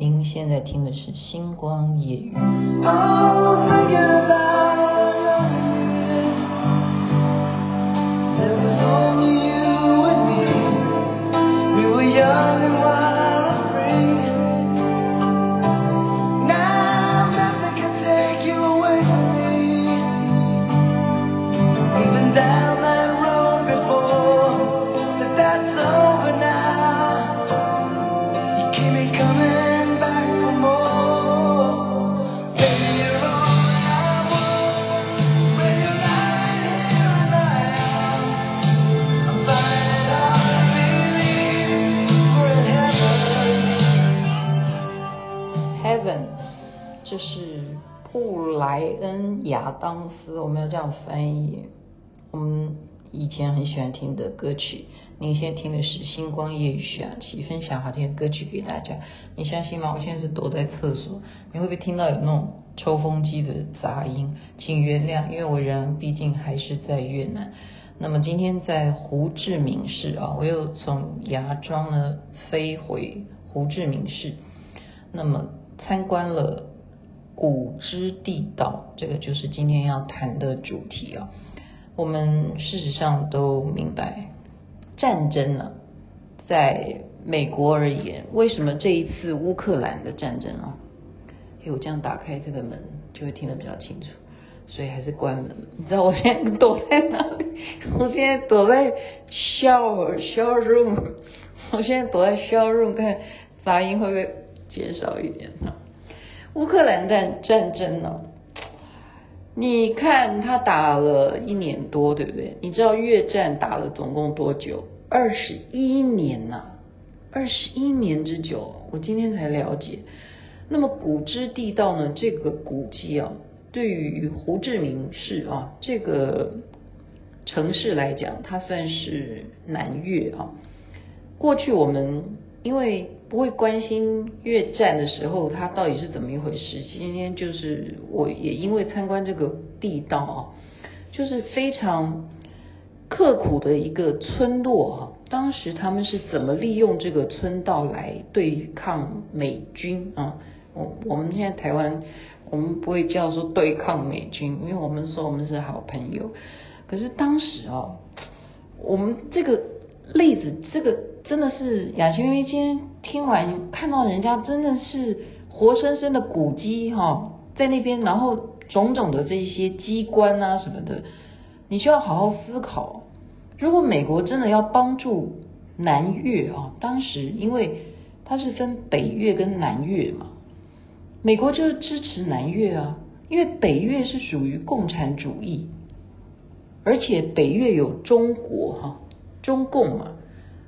您现在听的是《星光夜雨》。莱恩·亚当斯，我们要这样翻译。我们以前很喜欢听的歌曲。您现在听的是《星光夜语》徐雅琪分享好听的歌曲给大家。你相信吗？我现在是躲在厕所，你会不会听到有那种抽风机的杂音？请原谅，因为我人毕竟还是在越南。那么今天在胡志明市啊，我又从芽庄呢飞回胡志明市，那么参观了。古之地道，这个就是今天要谈的主题啊。我们事实上都明白，战争呢，在美国而言，为什么这一次乌克兰的战争啊？哎，我这样打开这个门就会听得比较清楚，所以还是关门。你知道我现在躲在哪里？我现在躲在 shower show room，我现在躲在 show room，看杂音会不会减少一点呢？乌克兰战战争呢？你看他打了一年多，对不对？你知道越战打了总共多久？二十一年呐，二十一年之久。我今天才了解。那么古之地道呢？这个古迹啊，对于胡志明市啊这个城市来讲，它算是南越啊。过去我们因为。不会关心越战的时候，它到底是怎么一回事。今天就是我也因为参观这个地道啊，就是非常刻苦的一个村落啊。当时他们是怎么利用这个村道来对抗美军啊？我我们现在台湾，我们不会叫说对抗美军，因为我们说我们是好朋友。可是当时哦，我们这个例子，这个。真的是雅琪，因为今天听完看到人家真的是活生生的古迹哈，在那边，然后种种的这些机关啊什么的，你需要好好思考。如果美国真的要帮助南越啊，当时因为它是分北越跟南越嘛，美国就是支持南越啊，因为北越是属于共产主义，而且北越有中国哈，中共嘛。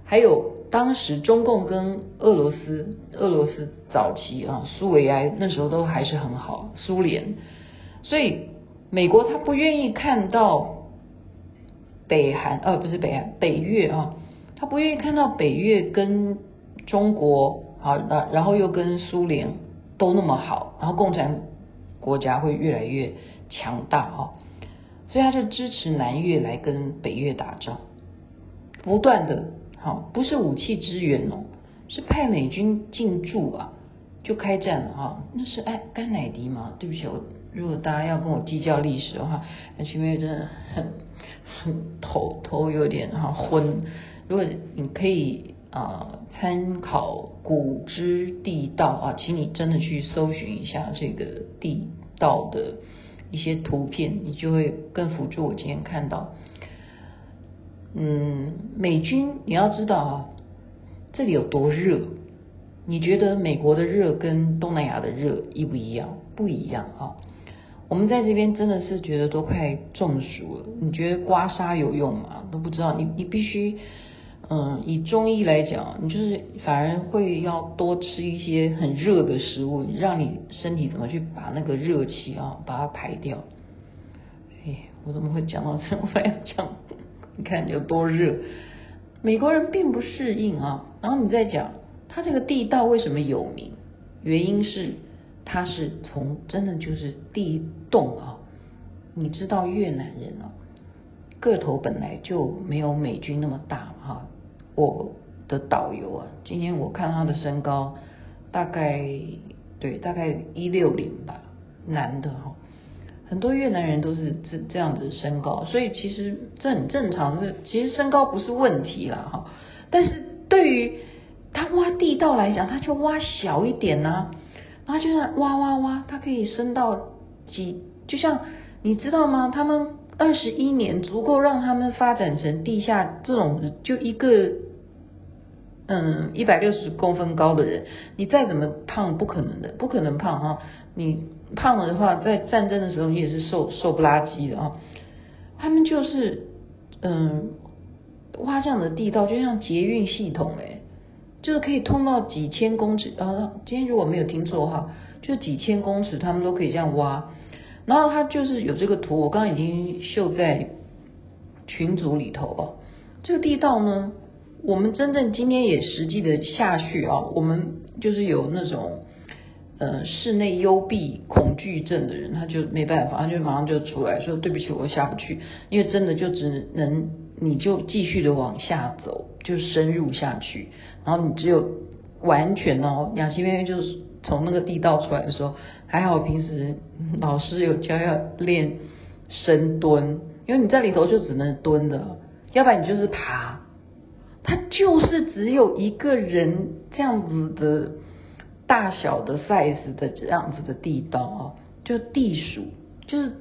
还有当时中共跟俄罗斯，俄罗斯早期啊，苏维埃那时候都还是很好，苏联，所以美国他不愿意看到北韩，呃，不是北韩，北越啊，他不愿意看到北越跟中国好，那然后又跟苏联都那么好，然后共产国家会越来越强大啊，所以他就支持南越来跟北越打仗，不断的。好，不是武器支援哦，是派美军进驻啊，就开战了哈。那是哎甘乃迪吗？对不起，我如果大家要跟我计较历史的话，那前面真的很很头头有点哈昏。如果你可以啊参考古芝地道啊，请你真的去搜寻一下这个地道的一些图片，你就会更辅助我今天看到。嗯，美军你要知道啊，这里有多热？你觉得美国的热跟东南亚的热一不一样？不一样啊！我们在这边真的是觉得都快中暑了。你觉得刮痧有用吗？都不知道。你你必须，嗯，以中医来讲，你就是反而会要多吃一些很热的食物，让你身体怎么去把那个热气啊把它排掉。哎，我怎么会讲到这？我还要讲。你看有多热，美国人并不适应啊。然后你再讲，它这个地道为什么有名？原因是它是从真的就是地洞啊。你知道越南人啊，个头本来就没有美军那么大哈。我的导游啊，今天我看他的身高大概对，大概一六零吧，男的哈，很多越南人都是这这样子身高，所以其实这很正常，是其实身高不是问题啦哈，但是对于他挖地道来讲，他就挖小一点呐、啊，然后就算挖挖挖，它可以升到几，就像你知道吗？他们二十一年足够让他们发展成地下这种就一个。嗯，一百六十公分高的人，你再怎么胖，不可能的，不可能胖哈。你胖了的话，在战争的时候，你也是瘦瘦不拉几的啊。他们就是，嗯，挖这样的地道，就像捷运系统哎，就是可以通到几千公尺啊。今天如果没有听错的话，就几千公尺，他们都可以这样挖。然后他就是有这个图，我刚刚已经秀在群组里头哦。这个地道呢？我们真正今天也实际的下去啊，我们就是有那种呃室内幽闭恐惧症的人，他就没办法，他就马上就出来说对不起，我下不去，因为真的就只能你就继续的往下走，就深入下去，然后你只有完全哦，雅琪妹妹就是从那个地道出来的时候，还好平时老师有教要练深蹲，因为你在里头就只能蹲的，要不然你就是爬。它就是只有一个人这样子的大小的 size 的这样子的地道啊，就地鼠，就是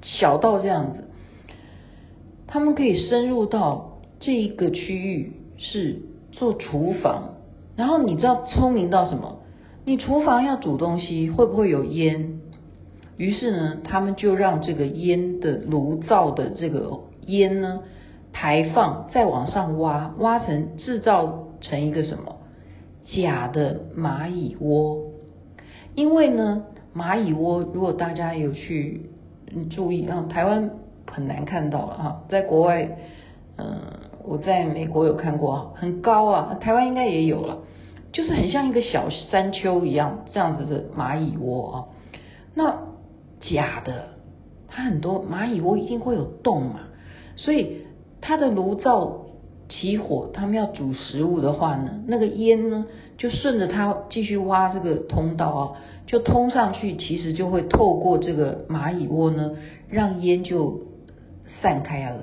小到这样子，他们可以深入到这一个区域是做厨房，然后你知道聪明到什么？你厨房要煮东西会不会有烟？于是呢，他们就让这个烟的炉灶的这个烟呢。排放再往上挖，挖成制造成一个什么假的蚂蚁窝？因为呢，蚂蚁窝如果大家有去注意啊，台湾很难看到了哈，在国外，嗯，我在美国有看过，很高啊，台湾应该也有了，就是很像一个小山丘一样这样子的蚂蚁窝啊。那假的，它很多蚂蚁窝一定会有洞嘛，所以。它的炉灶起火，他们要煮食物的话呢，那个烟呢就顺着它继续挖这个通道啊，就通上去，其实就会透过这个蚂蚁窝呢，让烟就散开了。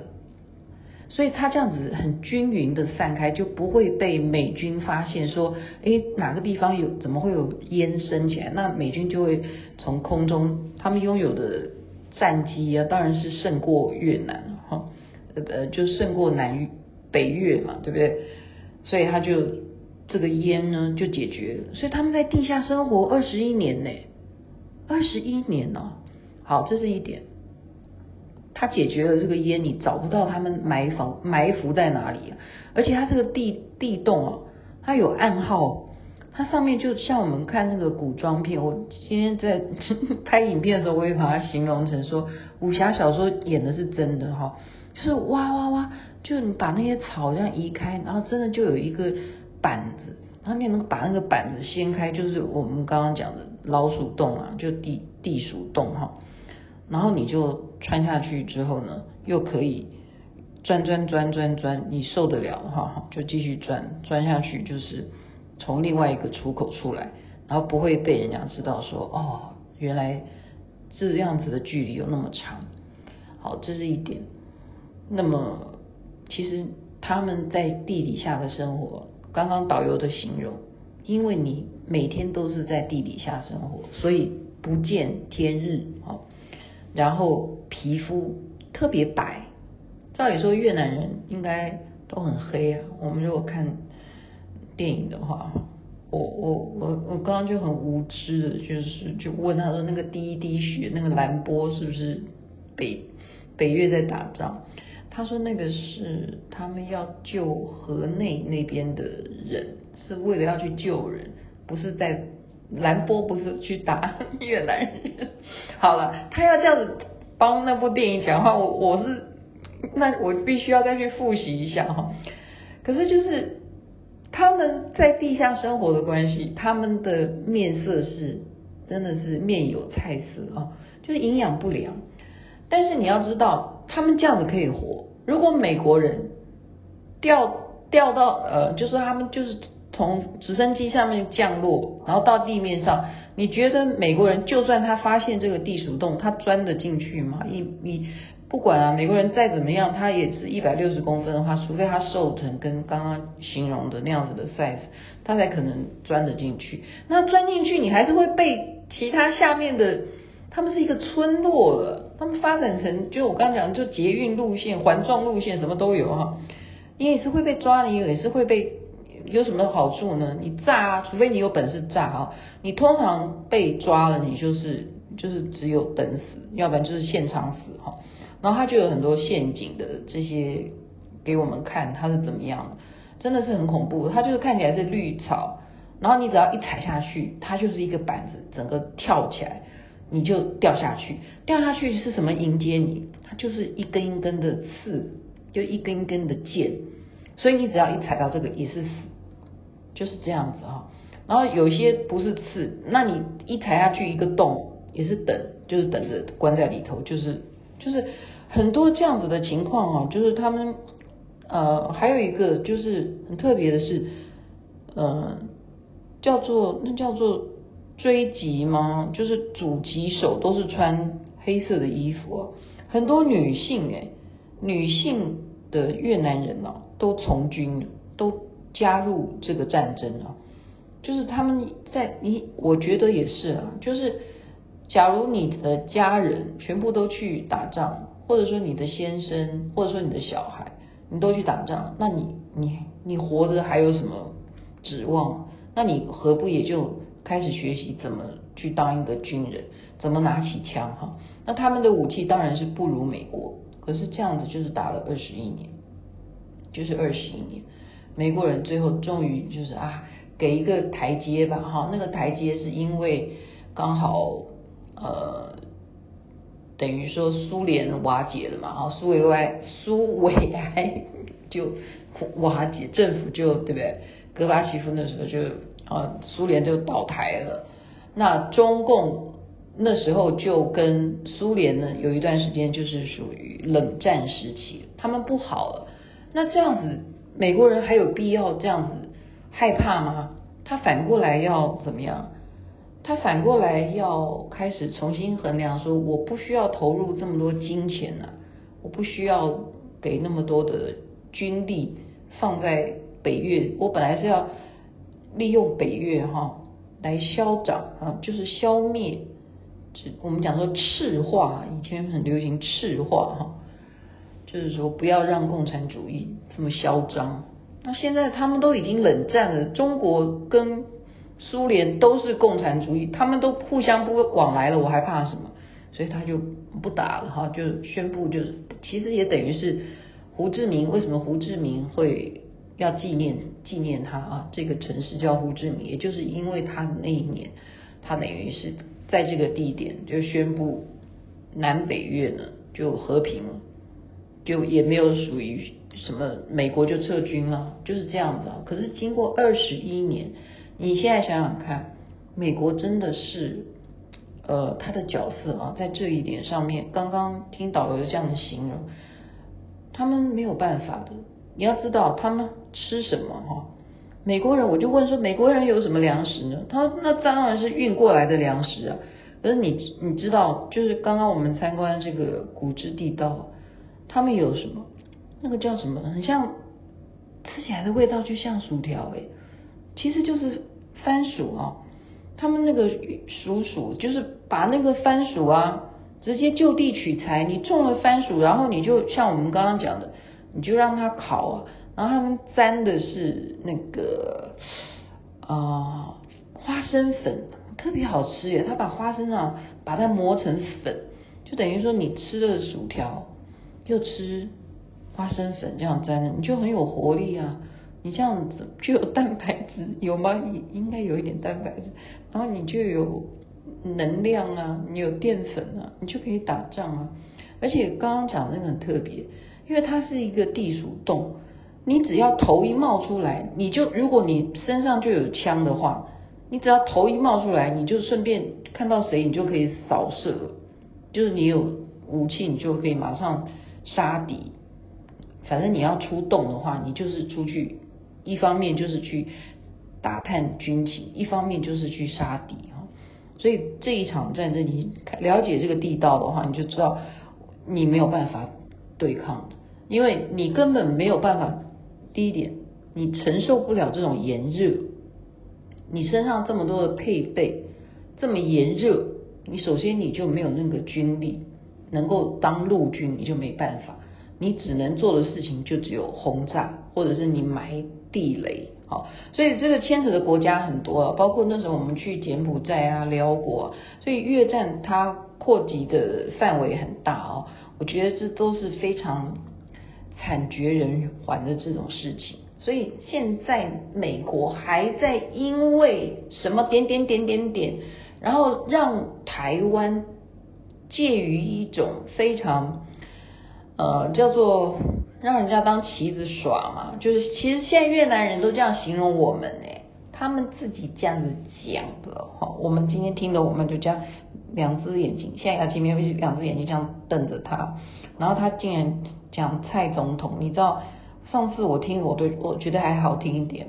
所以它这样子很均匀的散开，就不会被美军发现说，诶，哪个地方有怎么会有烟升起来？那美军就会从空中，他们拥有的战机啊，当然是胜过越南哈。呃，就胜过南北越嘛，对不对？所以他就这个烟呢就解决了。所以他们在地下生活二十一年呢，二十一年、哦。好，这是一点。他解决了这个烟，你找不到他们埋伏埋伏在哪里啊？而且他这个地地洞啊，它有暗号，它上面就像我们看那个古装片。我今天在 拍影片的时候，我也把它形容成说武侠小说演的是真的哈。就是哇哇哇，就你把那些草这样移开，然后真的就有一个板子，然后你能把那个板子掀开，就是我们刚刚讲的老鼠洞啊，就地地鼠洞哈。然后你就穿下去之后呢，又可以钻钻钻钻钻，你受得了的话，就继续钻钻下去，就是从另外一个出口出来，然后不会被人家知道说哦，原来这样子的距离有那么长。好，这是一点。那么，其实他们在地底下的生活，刚刚导游的形容，因为你每天都是在地底下生活，所以不见天日啊，然后皮肤特别白。照理说越南人应该都很黑啊。我们如果看电影的话，我我我我刚刚就很无知的，就是就问他说，那个第一滴血，那个蓝波是不是北北越在打仗？他说那个是他们要救河内那边的人，是为了要去救人，不是在蓝波，不是去打 越南人。好了，他要这样子帮那部电影讲话，我我是那我必须要再去复习一下哈。可是就是他们在地下生活的关系，他们的面色是真的是面有菜色啊，就是营养不良。但是你要知道，他们这样子可以活。如果美国人掉掉到呃，就是他们就是从直升机上面降落，然后到地面上，你觉得美国人就算他发现这个地鼠洞，他钻得进去吗？一一不管啊，美国人再怎么样，他也是一百六十公分的话，除非他瘦成跟刚刚形容的那样子的 size，他才可能钻得进去。那钻进去，你还是会被其他下面的，他们是一个村落了，他们发展成就我刚刚讲，就捷运路线、环状路线，什么都有哈。你也是会被抓，你也是会被。有什么好处呢？你炸啊，除非你有本事炸啊。你通常被抓了，你就是就是只有等死，要不然就是现场死哈。然后他就有很多陷阱的这些给我们看，它是怎么样的，真的是很恐怖。它就是看起来是绿草，然后你只要一踩下去，它就是一个板子，整个跳起来，你就掉下去。掉下去是什么迎接你？它就是一根一根的刺，就一根一根的箭，所以你只要一踩到这个，也是死。就是这样子哈，然后有些不是刺，那你一踩下去一个洞也是等，就是等着关在里头，就是就是很多这样子的情况啊，就是他们呃还有一个就是很特别的是，呃叫做那叫做追击吗？就是狙击手都是穿黑色的衣服啊，很多女性哎，女性的越南人啊都从军都。加入这个战争啊，就是他们在你，我觉得也是啊，就是假如你的家人全部都去打仗，或者说你的先生，或者说你的小孩，你都去打仗，那你你你活着还有什么指望？那你何不也就开始学习怎么去当一个军人，怎么拿起枪哈？那他们的武器当然是不如美国，可是这样子就是打了二十一年，就是二十一年。美国人最后终于就是啊，给一个台阶吧，哈，那个台阶是因为刚好呃，等于说苏联瓦解了嘛，哈，苏维埃苏维埃 就瓦解，政府就对不对？戈巴契夫那时候就啊，苏联就倒台了，那中共那时候就跟苏联呢有一段时间就是属于冷战时期，他们不好了，那这样子。美国人还有必要这样子害怕吗？他反过来要怎么样？他反过来要开始重新衡量，说我不需要投入这么多金钱啊，我不需要给那么多的军力放在北越，我本来是要利用北越哈来消长啊，就是消灭，我们讲说赤化，以前很流行赤化哈。就是说，不要让共产主义这么嚣张。那现在他们都已经冷战了，中国跟苏联都是共产主义，他们都互相不往来了，我还怕什么？所以他就不打了哈，就宣布，就是其实也等于是胡志明。为什么胡志明会要纪念纪念他啊？这个城市叫胡志明，也就是因为他那一年，他等于是在这个地点就宣布南北越呢就和平了。就也没有属于什么美国就撤军了，就是这样子啊。可是经过二十一年，你现在想想看，美国真的是，呃，他的角色啊，在这一点上面，刚刚听导游这样的形容，他们没有办法的。你要知道他们吃什么哈？美国人，我就问说，美国人有什么粮食呢？他那当然是运过来的粮食啊。可是你你知道，就是刚刚我们参观这个古之地道。他们有什么？那个叫什么？很像吃起来的味道，就像薯条哎，其实就是番薯啊。他们那个薯薯就是把那个番薯啊，直接就地取材。你种了番薯，然后你就像我们刚刚讲的，你就让它烤啊。然后他们沾的是那个啊、花生粉，特别好吃耶。他把花生啊，把它磨成粉，就等于说你吃的薯条。又吃花生粉这样沾的，你就很有活力啊！你这样子就有蛋白质，有吗？应该有一点蛋白质，然后你就有能量啊，你有淀粉啊，你就可以打仗啊！而且刚刚讲的那个很特别，因为它是一个地鼠洞，你只要头一冒出来，你就如果你身上就有枪的话，你只要头一冒出来，你就顺便看到谁，你就可以扫射，就是你有武器，你就可以马上。杀敌，反正你要出动的话，你就是出去，一方面就是去打探军情，一方面就是去杀敌啊。所以这一场战争，你了解这个地道的话，你就知道你没有办法对抗的，因为你根本没有办法。第一点，你承受不了这种炎热，你身上这么多的配备，这么炎热，你首先你就没有那个军力能够当陆军，你就没办法。你只能做的事情就只有轰炸，或者是你埋地雷，好，所以这个牵扯的国家很多啊，包括那时候我们去柬埔寨啊、寮国，所以越战它扩及的范围很大哦，我觉得这都是非常惨绝人寰的这种事情。所以现在美国还在因为什么点点点点点，然后让台湾介于一种非常。呃，叫做让人家当棋子耍嘛，就是其实现在越南人都这样形容我们呢，他们自己这样子讲的哈。我们今天听的，我们就这样两只眼睛，现在要见面两只眼睛这样瞪着他，然后他竟然讲蔡总统，你知道上次我听我对我觉得还好听一点，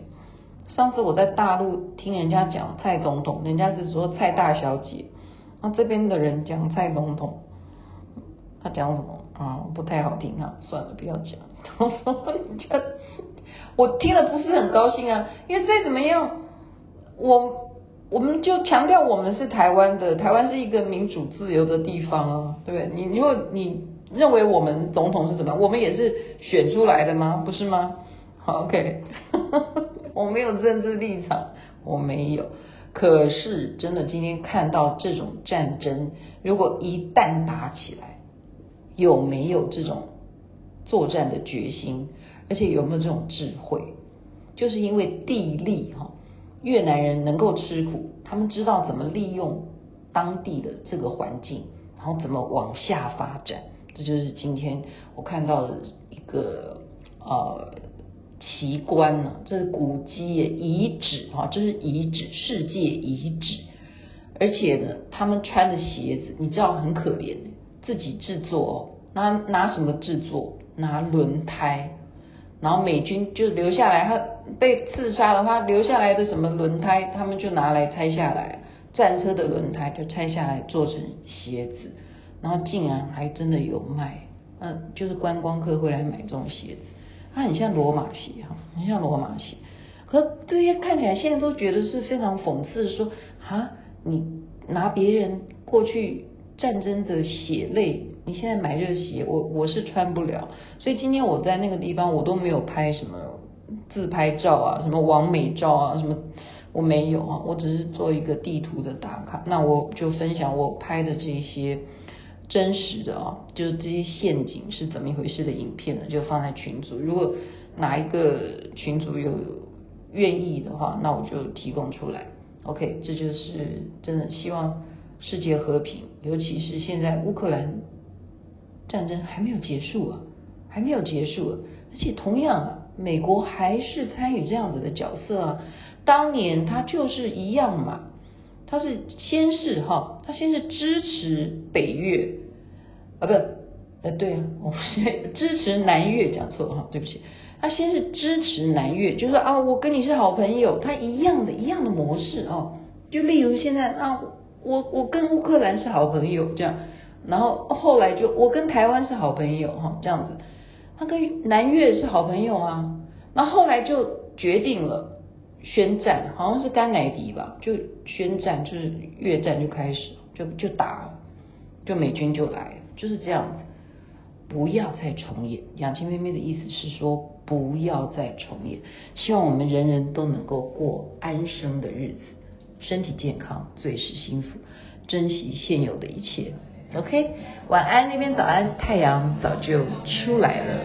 上次我在大陆听人家讲蔡总统，人家是说蔡大小姐，那这边的人讲蔡总统，他讲什么？啊、不太好听啊，算了，不要讲。我听了不是很高兴啊，因为再怎么样，我我们就强调我们是台湾的，台湾是一个民主自由的地方啊，对不对？你如果你认为我们总统是怎么样，我们也是选出来的吗？不是吗？，OK，我没有政治立场，我没有。可是真的今天看到这种战争，如果一旦打起来，有没有这种作战的决心，而且有没有这种智慧？就是因为地利哈，越南人能够吃苦，他们知道怎么利用当地的这个环境，然后怎么往下发展。这就是今天我看到的一个呃奇观呢，这是古迹遗址哈，这是遗址，世界遗址。而且呢，他们穿的鞋子，你知道很可怜。自己制作，哦拿拿什么制作？拿轮胎，然后美军就留下来，他被刺杀的话，留下来的什么轮胎，他们就拿来拆下来，战车的轮胎就拆下来做成鞋子，然后竟然还真的有卖，嗯，就是观光客会来买这种鞋子，它很像罗马鞋哈，很像罗马鞋，可这些看起来现在都觉得是非常讽刺，说啊，你拿别人过去。战争的血泪，你现在买这鞋，我我是穿不了。所以今天我在那个地方，我都没有拍什么自拍照啊，什么网美照啊，什么我没有啊，我只是做一个地图的打卡。那我就分享我拍的这些真实的啊，就是这些陷阱是怎么一回事的影片呢，就放在群组。如果哪一个群组有愿意的话，那我就提供出来。OK，这就是真的希望。世界和平，尤其是现在乌克兰战争还没有结束啊，还没有结束啊，而且同样啊，美国还是参与这样子的角色啊。当年他就是一样嘛，他是先是哈，他先是支持北越。啊，不，呃，对啊，我支持南越讲错了哈，对不起，他先是支持南越，就是啊，我跟你是好朋友，他一样的一样的模式哦，就例如现在啊。我我跟乌克兰是好朋友，这样，然后后来就我跟台湾是好朋友哈，这样子，他跟南越是好朋友啊，那后来就决定了宣战，好像是甘乃迪吧，就宣战，就是越战就开始，就就打，就美军就来，就是这样子，不要再重演。杨青妹妹的意思是说，不要再重演，希望我们人人都能够过安生的日子。身体健康最是幸福，珍惜现有的一切。OK，晚安那边早安，太阳早就出来了。